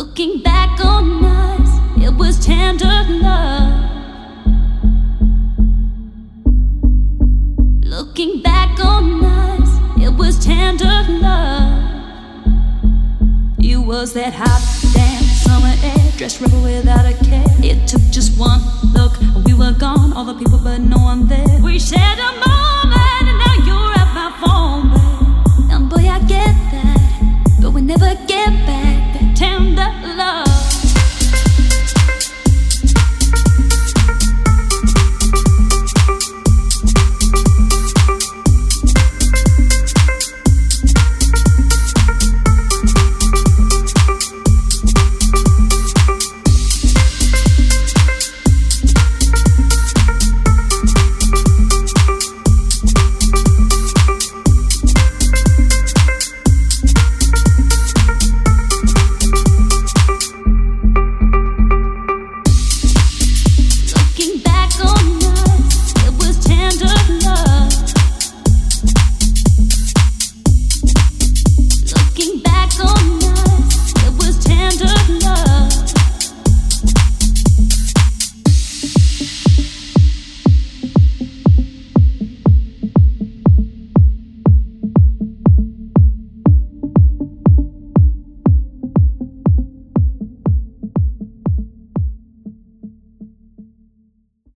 Looking back on us, it was tender love. Looking back on us, it was tender love. You was that hot damn summer air, dressed rebel without a care. It took just one look, we were gone. All the people, but no one there. We shared a moment, and now you're at my phone, babe. And boy, I get that, but we never get back.